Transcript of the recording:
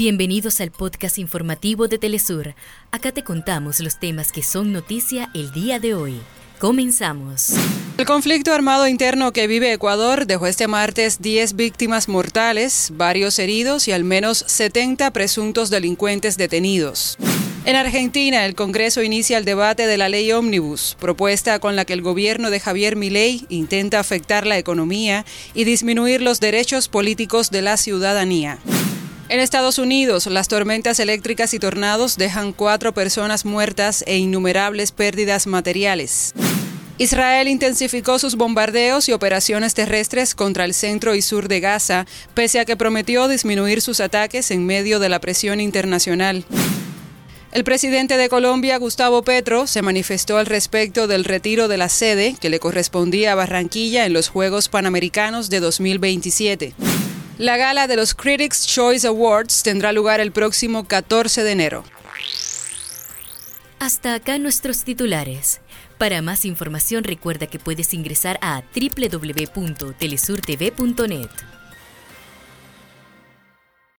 Bienvenidos al podcast informativo de Telesur. Acá te contamos los temas que son noticia el día de hoy. Comenzamos. El conflicto armado interno que vive Ecuador dejó este martes 10 víctimas mortales, varios heridos y al menos 70 presuntos delincuentes detenidos. En Argentina, el Congreso inicia el debate de la ley Omnibus, propuesta con la que el gobierno de Javier Milei intenta afectar la economía y disminuir los derechos políticos de la ciudadanía. En Estados Unidos, las tormentas eléctricas y tornados dejan cuatro personas muertas e innumerables pérdidas materiales. Israel intensificó sus bombardeos y operaciones terrestres contra el centro y sur de Gaza, pese a que prometió disminuir sus ataques en medio de la presión internacional. El presidente de Colombia, Gustavo Petro, se manifestó al respecto del retiro de la sede que le correspondía a Barranquilla en los Juegos Panamericanos de 2027. La gala de los Critics Choice Awards tendrá lugar el próximo 14 de enero. Hasta acá nuestros titulares. Para más información recuerda que puedes ingresar a www.telesurtv.net.